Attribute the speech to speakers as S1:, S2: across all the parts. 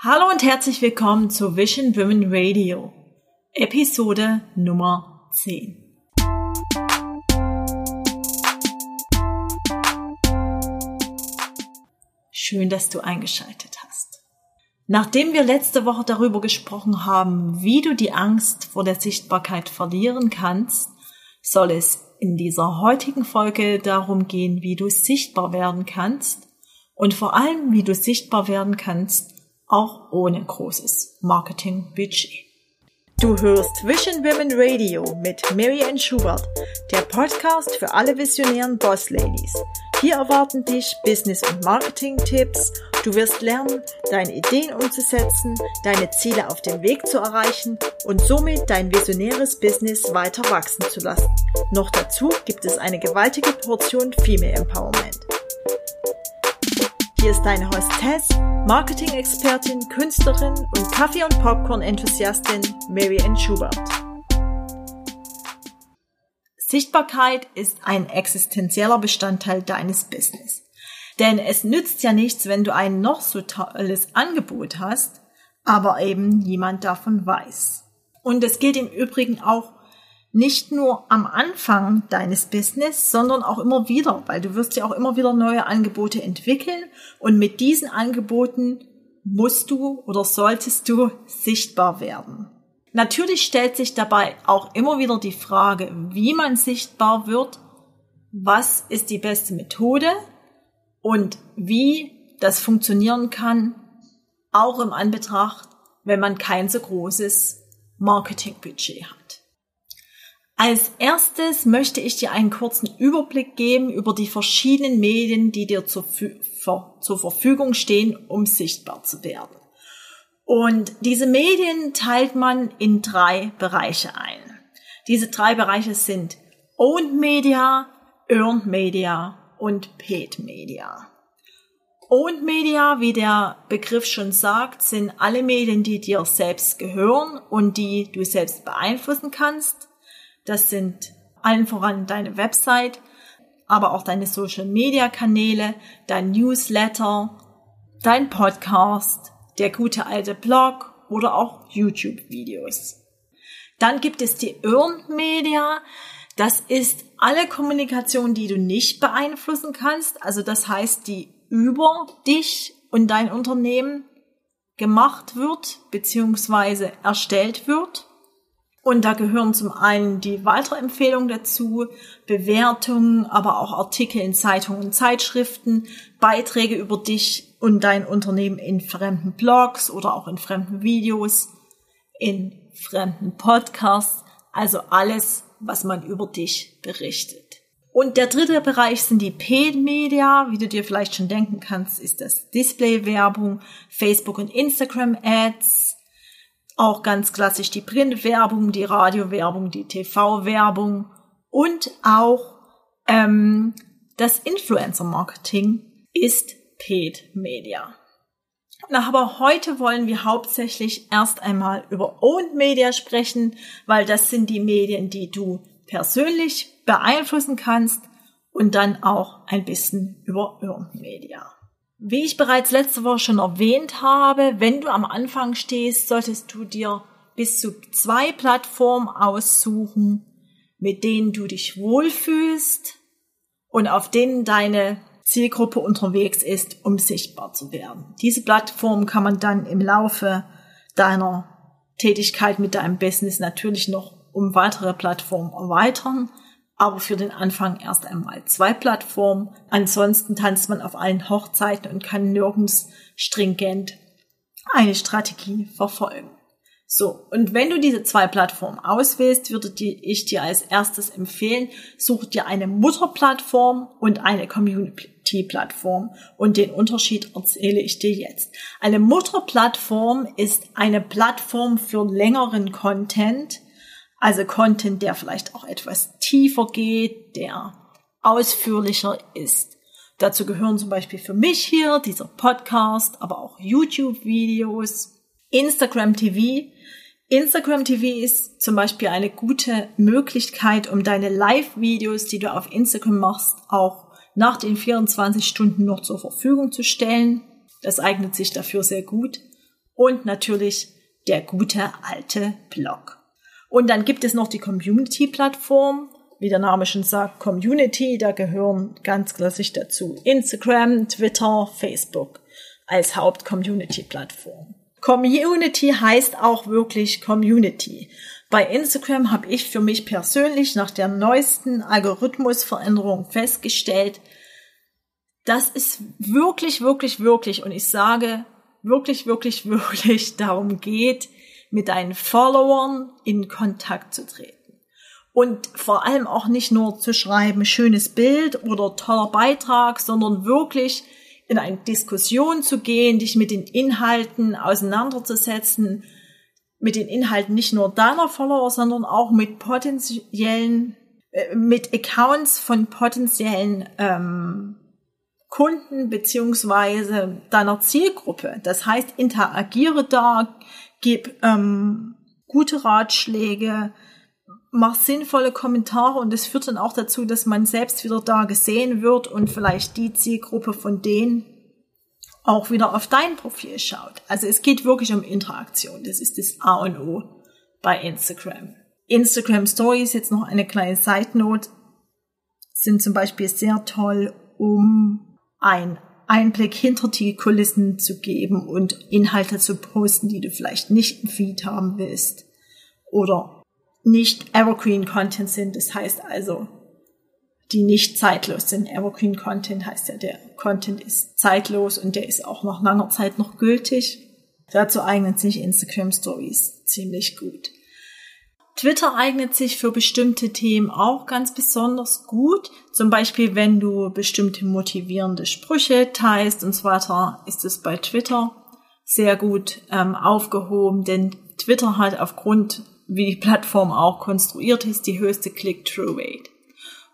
S1: Hallo und herzlich willkommen zu Vision Women Radio, Episode Nummer 10. Schön, dass du eingeschaltet hast. Nachdem wir letzte Woche darüber gesprochen haben, wie du die Angst vor der Sichtbarkeit verlieren kannst, soll es in dieser heutigen Folge darum gehen, wie du sichtbar werden kannst und vor allem, wie du sichtbar werden kannst, auch ohne großes Marketingbudget. Du hörst Vision Women Radio mit Mary Ann Schubert, der Podcast für alle visionären Boss Ladies. Hier erwarten dich Business- und Marketing-Tipps. Du wirst lernen, deine Ideen umzusetzen, deine Ziele auf dem Weg zu erreichen und somit dein visionäres Business weiter wachsen zu lassen. Noch dazu gibt es eine gewaltige Portion Female Empowerment. Hier ist deine Hostess, Marketing-Expertin, Künstlerin und Kaffee- und Popcorn-Enthusiastin Mary Ann Schubert. Sichtbarkeit ist ein existenzieller Bestandteil deines Business. Denn es nützt ja nichts, wenn du ein noch so tolles Angebot hast, aber eben niemand davon weiß. Und es gilt im Übrigen auch nicht nur am Anfang deines Business, sondern auch immer wieder, weil du wirst ja auch immer wieder neue Angebote entwickeln und mit diesen Angeboten musst du oder solltest du sichtbar werden. Natürlich stellt sich dabei auch immer wieder die Frage, wie man sichtbar wird, was ist die beste Methode und wie das funktionieren kann, auch im Anbetracht, wenn man kein so großes Marketingbudget hat. Als erstes möchte ich dir einen kurzen Überblick geben über die verschiedenen Medien, die dir zur, zur, Verfügung stehen, um sichtbar zu werden. Und diese Medien teilt man in drei Bereiche ein. Diese drei Bereiche sind Owned Media, Earned Media und Paid Media. Owned Media, wie der Begriff schon sagt, sind alle Medien, die dir selbst gehören und die du selbst beeinflussen kannst. Das sind allen voran deine Website, aber auch deine Social-Media-Kanäle, dein Newsletter, dein Podcast, der gute alte Blog oder auch YouTube-Videos. Dann gibt es die Earned Media. Das ist alle Kommunikation, die du nicht beeinflussen kannst. Also das heißt, die über dich und dein Unternehmen gemacht wird beziehungsweise erstellt wird. Und da gehören zum einen die Weiterempfehlungen dazu, Bewertungen, aber auch Artikel in Zeitungen und Zeitschriften, Beiträge über dich und dein Unternehmen in fremden Blogs oder auch in fremden Videos, in fremden Podcasts, also alles, was man über dich berichtet. Und der dritte Bereich sind die Paid Media. Wie du dir vielleicht schon denken kannst, ist das Display-Werbung, Facebook und Instagram Ads, auch ganz klassisch die Printwerbung, die Radiowerbung, die TV-Werbung und auch ähm, das Influencer-Marketing ist Paid Media. Aber heute wollen wir hauptsächlich erst einmal über Owned Media sprechen, weil das sind die Medien, die du persönlich beeinflussen kannst und dann auch ein bisschen über Earned Media. Wie ich bereits letzte Woche schon erwähnt habe, wenn du am Anfang stehst, solltest du dir bis zu zwei Plattformen aussuchen, mit denen du dich wohlfühlst und auf denen deine Zielgruppe unterwegs ist, um sichtbar zu werden. Diese Plattform kann man dann im Laufe deiner Tätigkeit mit deinem Business natürlich noch um weitere Plattformen erweitern aber für den Anfang erst einmal zwei Plattformen. Ansonsten tanzt man auf allen Hochzeiten und kann nirgends stringent eine Strategie verfolgen. So, und wenn du diese zwei Plattformen auswählst, würde ich dir als erstes empfehlen, such dir eine Mutterplattform und eine Community-Plattform. Und den Unterschied erzähle ich dir jetzt. Eine Mutterplattform ist eine Plattform für längeren Content, also Content, der vielleicht auch etwas tiefer geht, der ausführlicher ist. Dazu gehören zum Beispiel für mich hier dieser Podcast, aber auch YouTube-Videos, Instagram TV. Instagram TV ist zum Beispiel eine gute Möglichkeit, um deine Live-Videos, die du auf Instagram machst, auch nach den 24 Stunden noch zur Verfügung zu stellen. Das eignet sich dafür sehr gut. Und natürlich der gute alte Blog. Und dann gibt es noch die Community-Plattform. Wie der Name schon sagt, Community, da gehören ganz klassisch dazu Instagram, Twitter, Facebook als Haupt-Community-Plattform. Community heißt auch wirklich Community. Bei Instagram habe ich für mich persönlich nach der neuesten Algorithmusveränderung festgestellt, dass es wirklich, wirklich, wirklich, und ich sage wirklich, wirklich, wirklich darum geht, mit deinen Followern in Kontakt zu treten. Und vor allem auch nicht nur zu schreiben, schönes Bild oder toller Beitrag, sondern wirklich in eine Diskussion zu gehen, dich mit den Inhalten auseinanderzusetzen, mit den Inhalten nicht nur deiner Follower, sondern auch mit potenziellen, äh, mit Accounts von potenziellen ähm, Kunden beziehungsweise deiner Zielgruppe. Das heißt, interagiere da, gib ähm, gute Ratschläge, mach sinnvolle Kommentare und es führt dann auch dazu, dass man selbst wieder da gesehen wird und vielleicht die Zielgruppe von denen auch wieder auf dein Profil schaut. Also es geht wirklich um Interaktion. Das ist das A und O bei Instagram. Instagram Stories, jetzt noch eine kleine Side Note, sind zum Beispiel sehr toll, um ein Einblick hinter die Kulissen zu geben und Inhalte zu posten, die du vielleicht nicht im Feed haben willst oder nicht Evergreen Content sind. Das heißt also, die nicht zeitlos sind. Evergreen Content heißt ja, der Content ist zeitlos und der ist auch nach langer Zeit noch gültig. Dazu eignen sich Instagram Stories ziemlich gut. Twitter eignet sich für bestimmte Themen auch ganz besonders gut. Zum Beispiel, wenn du bestimmte motivierende Sprüche teilst und so weiter, ist es bei Twitter sehr gut ähm, aufgehoben, denn Twitter hat aufgrund, wie die Plattform auch konstruiert ist, die höchste Click-Through-Rate.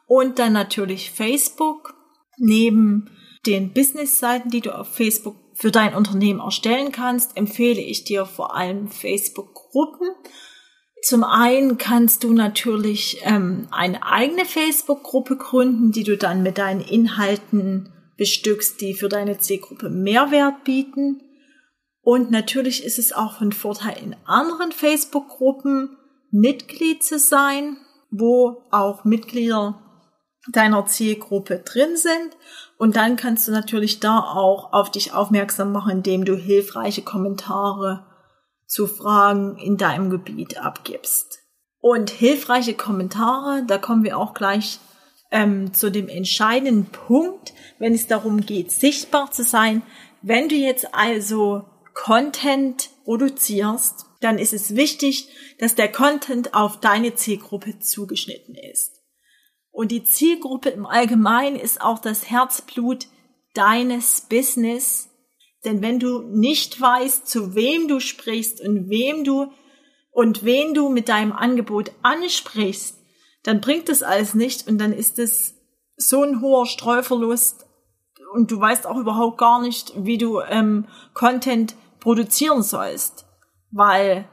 S1: Und dann natürlich Facebook. Neben den Business-Seiten, die du auf Facebook für dein Unternehmen erstellen kannst, empfehle ich dir vor allem Facebook-Gruppen zum einen kannst du natürlich ähm, eine eigene Facebook-Gruppe gründen, die du dann mit deinen Inhalten bestückst, die für deine Zielgruppe Mehrwert bieten. Und natürlich ist es auch von Vorteil, in anderen Facebook-Gruppen Mitglied zu sein, wo auch Mitglieder deiner Zielgruppe drin sind. Und dann kannst du natürlich da auch auf dich aufmerksam machen, indem du hilfreiche Kommentare zu Fragen in deinem Gebiet abgibst. Und hilfreiche Kommentare, da kommen wir auch gleich ähm, zu dem entscheidenden Punkt, wenn es darum geht, sichtbar zu sein. Wenn du jetzt also Content produzierst, dann ist es wichtig, dass der Content auf deine Zielgruppe zugeschnitten ist. Und die Zielgruppe im Allgemeinen ist auch das Herzblut deines Business denn wenn du nicht weißt, zu wem du sprichst und wem du und wen du mit deinem Angebot ansprichst, dann bringt das alles nicht und dann ist es so ein hoher Streuverlust und du weißt auch überhaupt gar nicht, wie du ähm, Content produzieren sollst, weil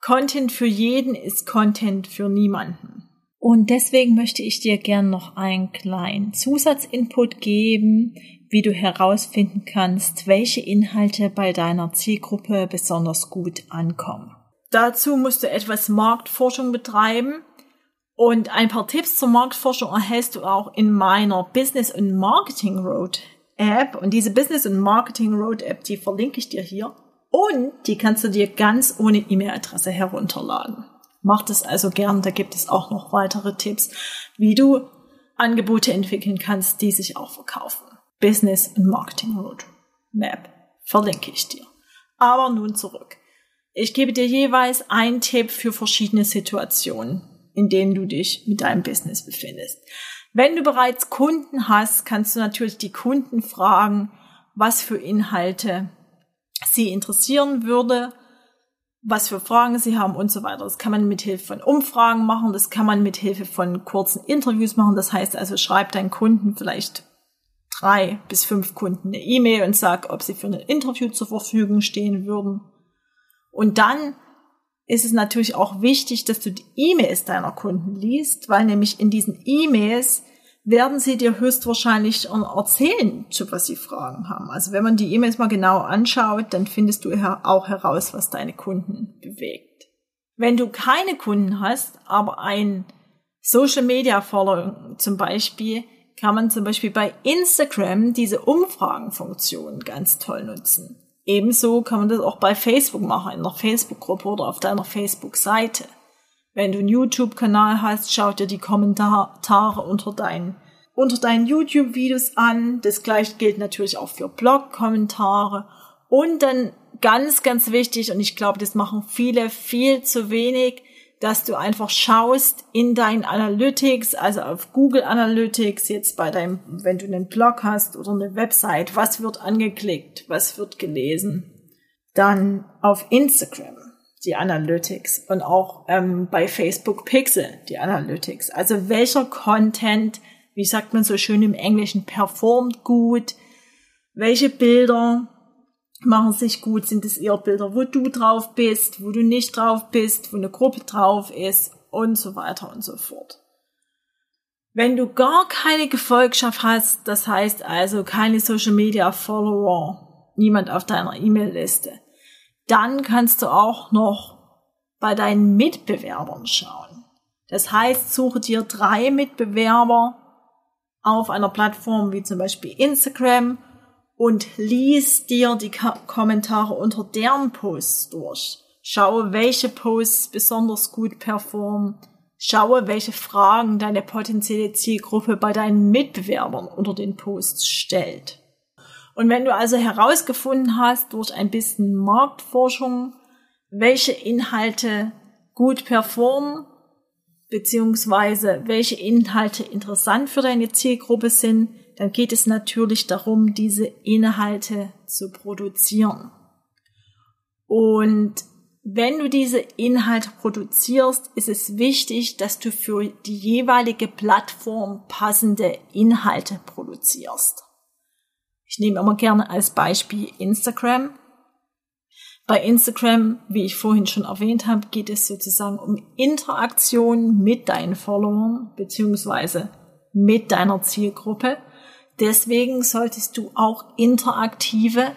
S1: Content für jeden ist Content für niemanden. Und deswegen möchte ich dir gern noch einen kleinen Zusatzinput geben, wie du herausfinden kannst, welche Inhalte bei deiner Zielgruppe besonders gut ankommen. Dazu musst du etwas Marktforschung betreiben und ein paar Tipps zur Marktforschung erhältst du auch in meiner Business und Marketing Road App und diese Business und Marketing Road App, die verlinke ich dir hier und die kannst du dir ganz ohne E-Mail-Adresse herunterladen. Mach das also gern, da gibt es auch noch weitere Tipps, wie du Angebote entwickeln kannst, die sich auch verkaufen. Business und Marketing Roadmap. Verlinke ich dir. Aber nun zurück. Ich gebe dir jeweils einen Tipp für verschiedene Situationen, in denen du dich mit deinem Business befindest. Wenn du bereits Kunden hast, kannst du natürlich die Kunden fragen, was für Inhalte sie interessieren würde, was für Fragen sie haben und so weiter. Das kann man mit Hilfe von Umfragen machen, das kann man mit Hilfe von kurzen Interviews machen. Das heißt also, schreib deinen Kunden vielleicht drei bis fünf Kunden eine E-Mail und sag, ob sie für ein Interview zur Verfügung stehen würden. Und dann ist es natürlich auch wichtig, dass du die E-Mails deiner Kunden liest, weil nämlich in diesen E-Mails werden sie dir höchstwahrscheinlich erzählen, zu was sie Fragen haben. Also wenn man die E-Mails mal genau anschaut, dann findest du auch heraus, was deine Kunden bewegt. Wenn du keine Kunden hast, aber ein Social Media Following zum Beispiel, kann man zum Beispiel bei Instagram diese Umfragenfunktion ganz toll nutzen. Ebenso kann man das auch bei Facebook machen, in einer Facebook-Gruppe oder auf deiner Facebook-Seite. Wenn du einen YouTube-Kanal hast, schau dir die Kommentare unter deinen, unter deinen YouTube-Videos an. Das gleiche gilt natürlich auch für Blog-Kommentare. Und dann ganz, ganz wichtig, und ich glaube, das machen viele viel zu wenig, dass du einfach schaust in deinen Analytics, also auf Google Analytics, jetzt bei deinem, wenn du einen Blog hast oder eine Website, was wird angeklickt, was wird gelesen. Dann auf Instagram die Analytics und auch ähm, bei Facebook Pixel die Analytics. Also welcher Content, wie sagt man so schön im Englischen, performt gut, welche Bilder machen sich gut, sind es eher Bilder, wo du drauf bist, wo du nicht drauf bist, wo eine Gruppe drauf ist und so weiter und so fort. Wenn du gar keine Gefolgschaft hast, das heißt also keine Social Media Follower, niemand auf deiner E-Mail-Liste, dann kannst du auch noch bei deinen Mitbewerbern schauen. Das heißt, suche dir drei Mitbewerber auf einer Plattform wie zum Beispiel Instagram und lies dir die Kommentare unter deren Posts durch. Schaue, welche Posts besonders gut performen. Schaue, welche Fragen deine potenzielle Zielgruppe bei deinen Mitbewerbern unter den Posts stellt. Und wenn du also herausgefunden hast durch ein bisschen Marktforschung, welche Inhalte gut performen, beziehungsweise welche Inhalte interessant für deine Zielgruppe sind, dann geht es natürlich darum, diese Inhalte zu produzieren. Und wenn du diese Inhalte produzierst, ist es wichtig, dass du für die jeweilige Plattform passende Inhalte produzierst. Ich nehme immer gerne als Beispiel Instagram. Bei Instagram, wie ich vorhin schon erwähnt habe, geht es sozusagen um Interaktion mit deinen Followern beziehungsweise mit deiner Zielgruppe. Deswegen solltest du auch interaktive,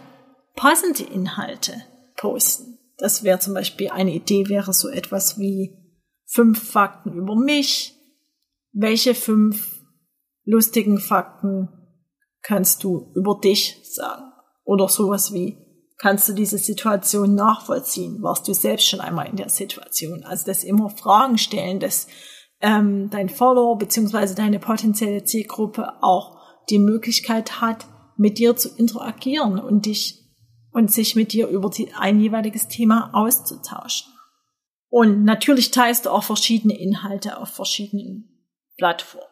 S1: passende Inhalte posten. Das wäre zum Beispiel eine Idee, wäre so etwas wie fünf Fakten über mich. Welche fünf lustigen Fakten kannst du über dich sagen? Oder sowas wie, kannst du diese Situation nachvollziehen? Warst du selbst schon einmal in der Situation? Also das immer Fragen stellen, dass ähm, dein Follower beziehungsweise deine potenzielle Zielgruppe auch die Möglichkeit hat, mit dir zu interagieren und dich und sich mit dir über die, ein jeweiliges Thema auszutauschen. Und natürlich teilst du auch verschiedene Inhalte auf verschiedenen Plattformen.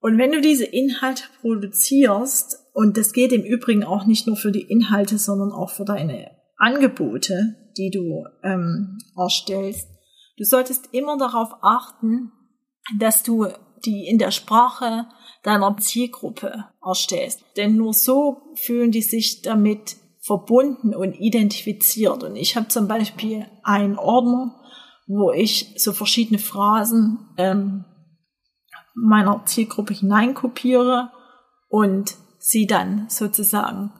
S1: Und wenn du diese Inhalte produzierst, und das geht im Übrigen auch nicht nur für die Inhalte, sondern auch für deine Angebote, die du ähm, erstellst, du solltest immer darauf achten, dass du die in der Sprache deiner Zielgruppe erstellst. Denn nur so fühlen die sich damit verbunden und identifiziert. Und ich habe zum Beispiel einen Ordner, wo ich so verschiedene Phrasen ähm, meiner Zielgruppe hineinkopiere und sie dann sozusagen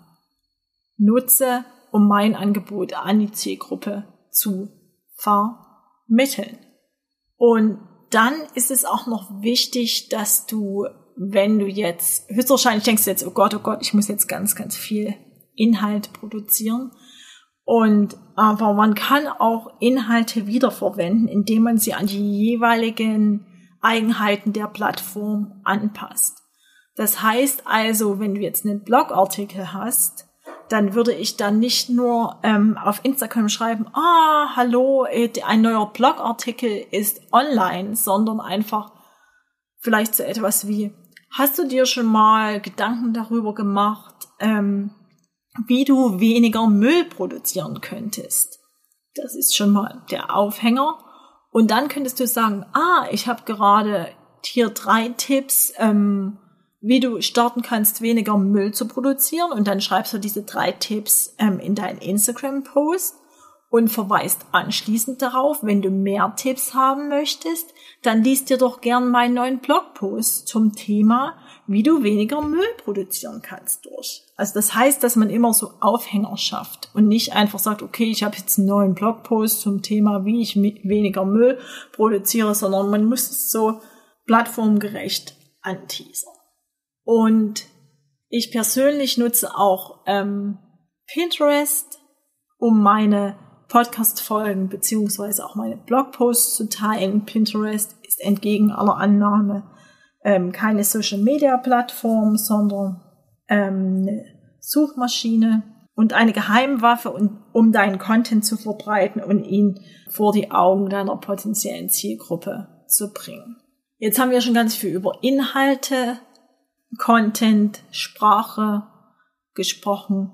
S1: nutze, um mein Angebot an die Zielgruppe zu vermitteln. Und dann ist es auch noch wichtig, dass du, wenn du jetzt, höchstwahrscheinlich denkst du jetzt, oh Gott, oh Gott, ich muss jetzt ganz, ganz viel Inhalt produzieren. Und aber man kann auch Inhalte wiederverwenden, indem man sie an die jeweiligen Eigenheiten der Plattform anpasst. Das heißt also, wenn du jetzt einen Blogartikel hast, dann würde ich dann nicht nur ähm, auf Instagram schreiben, ah, hallo, äh, ein neuer Blogartikel ist online, sondern einfach vielleicht so etwas wie, hast du dir schon mal Gedanken darüber gemacht, ähm, wie du weniger Müll produzieren könntest? Das ist schon mal der Aufhänger. Und dann könntest du sagen, ah, ich habe gerade hier drei Tipps, ähm, wie du starten kannst, weniger Müll zu produzieren. Und dann schreibst du diese drei Tipps ähm, in deinen Instagram-Post. und verweist anschließend darauf, wenn du mehr Tipps haben möchtest, dann liest dir doch gern meinen neuen Blogpost zum Thema, wie du weniger Müll produzieren kannst durch. Also das heißt, dass man immer so Aufhänger schafft und nicht einfach sagt, okay, ich habe jetzt einen neuen Blogpost zum Thema, wie ich weniger Müll produziere, sondern man muss es so plattformgerecht anteasern. Und ich persönlich nutze auch ähm, Pinterest, um meine Podcast-Folgen beziehungsweise auch meine Blogposts zu teilen. Pinterest ist entgegen aller Annahme ähm, keine Social-Media-Plattform, sondern ähm, eine Suchmaschine und eine Geheimwaffe, um, um deinen Content zu verbreiten und ihn vor die Augen deiner potenziellen Zielgruppe zu bringen. Jetzt haben wir schon ganz viel über Inhalte, Content, Sprache gesprochen.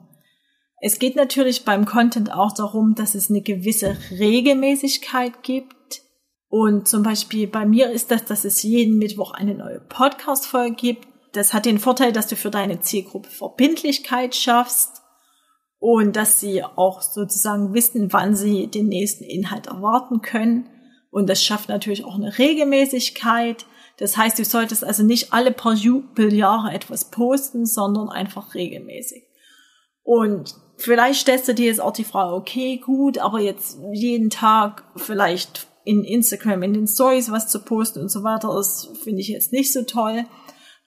S1: Es geht natürlich beim Content auch darum, dass es eine gewisse Regelmäßigkeit gibt. Und zum Beispiel bei mir ist das, dass es jeden Mittwoch eine neue Podcast-Folge gibt. Das hat den Vorteil, dass du für deine Zielgruppe Verbindlichkeit schaffst und dass sie auch sozusagen wissen, wann sie den nächsten Inhalt erwarten können. Und das schafft natürlich auch eine Regelmäßigkeit. Das heißt, du solltest also nicht alle paar Jubeljahre etwas posten, sondern einfach regelmäßig. Und vielleicht stellst du dir jetzt auch die Frage, okay, gut, aber jetzt jeden Tag vielleicht in Instagram, in den Stories was zu posten und so weiter, das finde ich jetzt nicht so toll.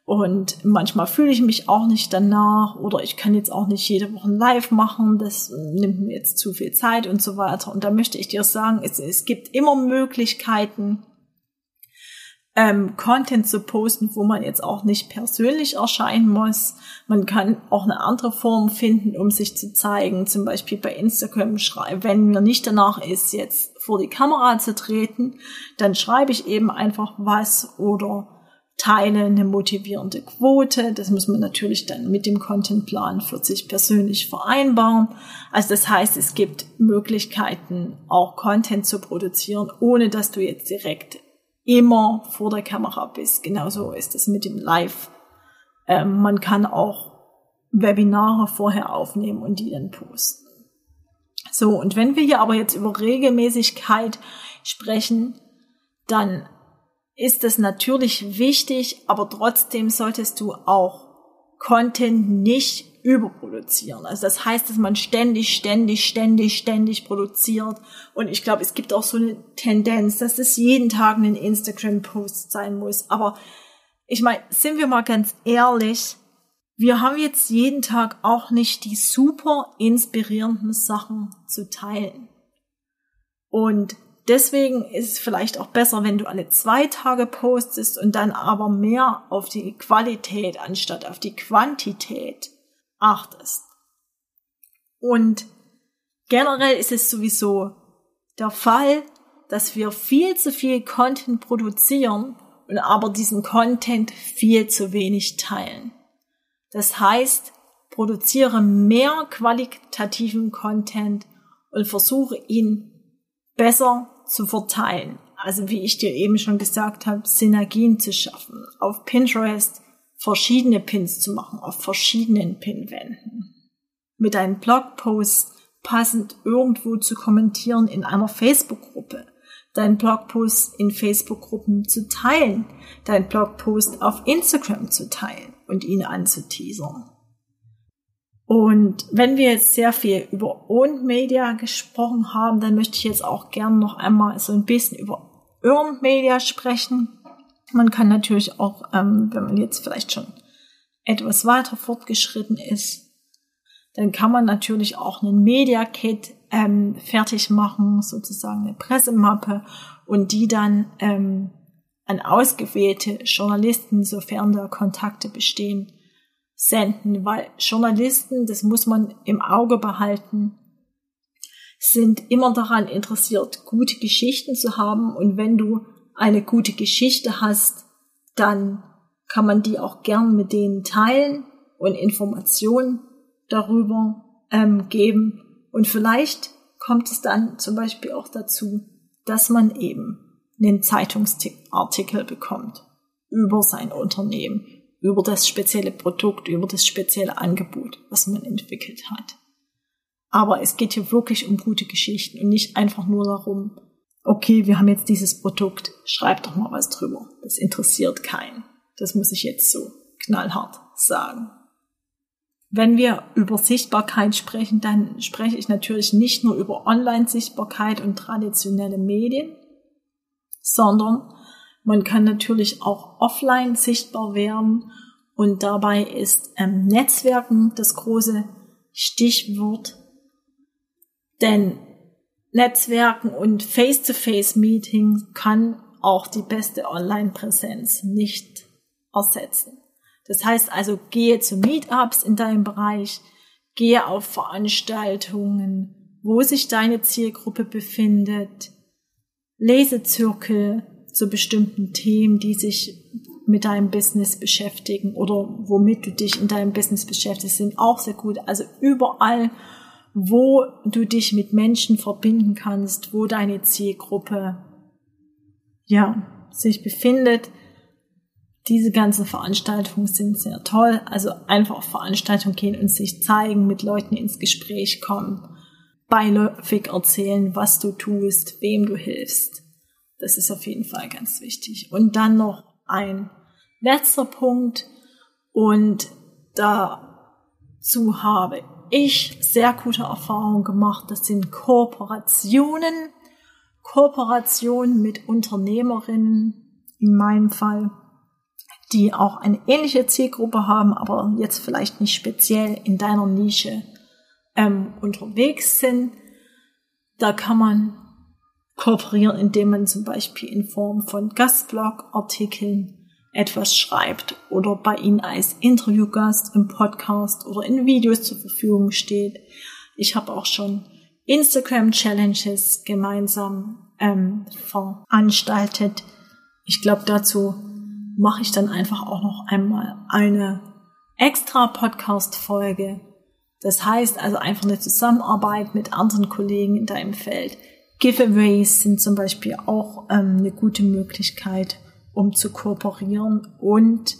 S1: Und manchmal fühle ich mich auch nicht danach oder ich kann jetzt auch nicht jede Woche live machen, das nimmt mir jetzt zu viel Zeit und so weiter. Und da möchte ich dir sagen, es, es gibt immer Möglichkeiten, ähm, Content zu posten, wo man jetzt auch nicht persönlich erscheinen muss. Man kann auch eine andere Form finden, um sich zu zeigen. Zum Beispiel bei Instagram schreiben, wenn mir nicht danach ist, jetzt vor die Kamera zu treten, dann schreibe ich eben einfach was oder teile eine motivierende Quote. Das muss man natürlich dann mit dem Contentplan für sich persönlich vereinbaren. Also das heißt, es gibt Möglichkeiten, auch Content zu produzieren, ohne dass du jetzt direkt immer vor der Kamera bist. Genauso ist es mit dem Live. Ähm, man kann auch Webinare vorher aufnehmen und die dann posten. So, und wenn wir hier aber jetzt über Regelmäßigkeit sprechen, dann ist es natürlich wichtig, aber trotzdem solltest du auch Content nicht überproduzieren. Also das heißt, dass man ständig, ständig, ständig, ständig produziert. Und ich glaube, es gibt auch so eine Tendenz, dass es jeden Tag ein Instagram-Post sein muss. Aber ich meine, sind wir mal ganz ehrlich, wir haben jetzt jeden Tag auch nicht die super inspirierenden Sachen zu teilen. Und deswegen ist es vielleicht auch besser, wenn du alle zwei Tage postest und dann aber mehr auf die Qualität anstatt auf die Quantität achtest. Und generell ist es sowieso der Fall, dass wir viel zu viel Content produzieren und aber diesen Content viel zu wenig teilen. Das heißt, produziere mehr qualitativen Content und versuche ihn besser zu verteilen. Also wie ich dir eben schon gesagt habe, Synergien zu schaffen. Auf Pinterest verschiedene Pins zu machen auf verschiedenen Pinwänden. Mit einem Blogpost passend irgendwo zu kommentieren in einer Facebook-Gruppe, deinen Blogpost in Facebook-Gruppen zu teilen, deinen Blogpost auf Instagram zu teilen und ihn anzuteasern. Und wenn wir jetzt sehr viel über Owned Media gesprochen haben, dann möchte ich jetzt auch gerne noch einmal so ein bisschen über Earned Media sprechen. Man kann natürlich auch, ähm, wenn man jetzt vielleicht schon etwas weiter fortgeschritten ist, dann kann man natürlich auch einen Media Kit ähm, fertig machen, sozusagen eine Pressemappe und die dann ähm, an ausgewählte Journalisten, sofern da Kontakte bestehen, senden, weil Journalisten, das muss man im Auge behalten, sind immer daran interessiert, gute Geschichten zu haben. Und wenn du eine gute Geschichte hast, dann kann man die auch gern mit denen teilen und Informationen darüber ähm, geben. Und vielleicht kommt es dann zum Beispiel auch dazu, dass man eben einen Zeitungsartikel bekommt über sein Unternehmen, über das spezielle Produkt, über das spezielle Angebot, was man entwickelt hat. Aber es geht hier wirklich um gute Geschichten und nicht einfach nur darum, okay, wir haben jetzt dieses Produkt, schreib doch mal was drüber. Das interessiert keinen. Das muss ich jetzt so knallhart sagen. Wenn wir über Sichtbarkeit sprechen, dann spreche ich natürlich nicht nur über Online-Sichtbarkeit und traditionelle Medien, sondern man kann natürlich auch offline sichtbar werden und dabei ist ähm, Netzwerken das große Stichwort. Denn Netzwerken und Face-to-Face-Meetings kann auch die beste Online-Präsenz nicht ersetzen. Das heißt also, gehe zu Meetups in deinem Bereich, gehe auf Veranstaltungen, wo sich deine Zielgruppe befindet, Lesezirkel zu bestimmten Themen, die sich mit deinem Business beschäftigen oder womit du dich in deinem Business beschäftigst, sind auch sehr gut. Also überall, wo du dich mit Menschen verbinden kannst, wo deine Zielgruppe ja sich befindet, diese ganzen Veranstaltungen sind sehr toll. Also einfach auf Veranstaltungen gehen und sich zeigen, mit Leuten ins Gespräch kommen, beiläufig erzählen, was du tust, wem du hilfst. Das ist auf jeden Fall ganz wichtig. Und dann noch ein letzter Punkt. Und dazu habe ich sehr gute Erfahrungen gemacht. Das sind Kooperationen. Kooperationen mit Unternehmerinnen, in meinem Fall die auch eine ähnliche Zielgruppe haben, aber jetzt vielleicht nicht speziell in deiner Nische ähm, unterwegs sind. Da kann man kooperieren, indem man zum Beispiel in Form von Gastblog-Artikeln etwas schreibt oder bei Ihnen als Interviewgast im Podcast oder in Videos zur Verfügung steht. Ich habe auch schon Instagram-Challenges gemeinsam ähm, veranstaltet. Ich glaube, dazu mache ich dann einfach auch noch einmal eine extra Podcast-Folge. Das heißt also einfach eine Zusammenarbeit mit anderen Kollegen in deinem Feld. Giveaways sind zum Beispiel auch ähm, eine gute Möglichkeit, um zu kooperieren und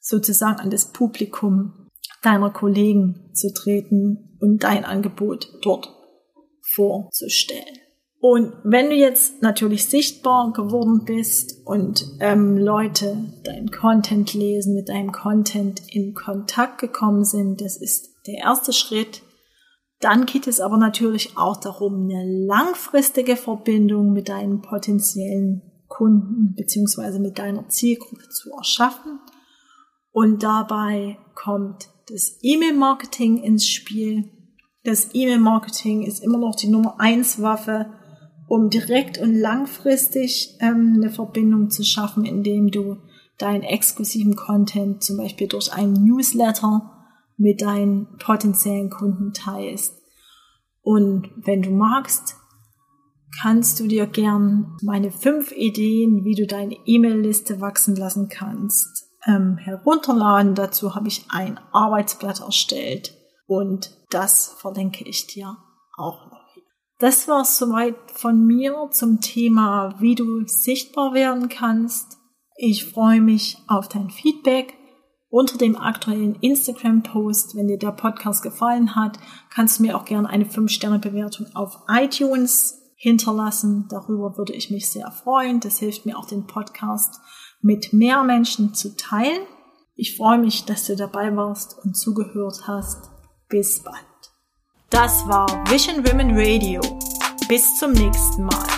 S1: sozusagen an das Publikum deiner Kollegen zu treten und dein Angebot dort vorzustellen. Und wenn du jetzt natürlich sichtbar geworden bist und ähm, Leute deinen Content lesen, mit deinem Content in Kontakt gekommen sind, das ist der erste Schritt. Dann geht es aber natürlich auch darum, eine langfristige Verbindung mit deinen potenziellen Kunden beziehungsweise mit deiner Zielgruppe zu erschaffen. Und dabei kommt das E-Mail-Marketing ins Spiel. Das E-Mail-Marketing ist immer noch die Nummer eins Waffe um direkt und langfristig ähm, eine Verbindung zu schaffen, indem du deinen exklusiven Content zum Beispiel durch einen Newsletter mit deinen potenziellen Kunden teilst. Und wenn du magst, kannst du dir gern meine fünf Ideen, wie du deine E-Mail-Liste wachsen lassen kannst, ähm, herunterladen. Dazu habe ich ein Arbeitsblatt erstellt und das verlinke ich dir auch noch. Das war soweit von mir zum Thema, wie du sichtbar werden kannst. Ich freue mich auf dein Feedback unter dem aktuellen Instagram-Post. Wenn dir der Podcast gefallen hat, kannst du mir auch gerne eine 5-Sterne-Bewertung auf iTunes hinterlassen. Darüber würde ich mich sehr freuen. Das hilft mir auch, den Podcast mit mehr Menschen zu teilen. Ich freue mich, dass du dabei warst und zugehört hast. Bis bald. Das war Vision Women Radio. Bis zum nächsten Mal.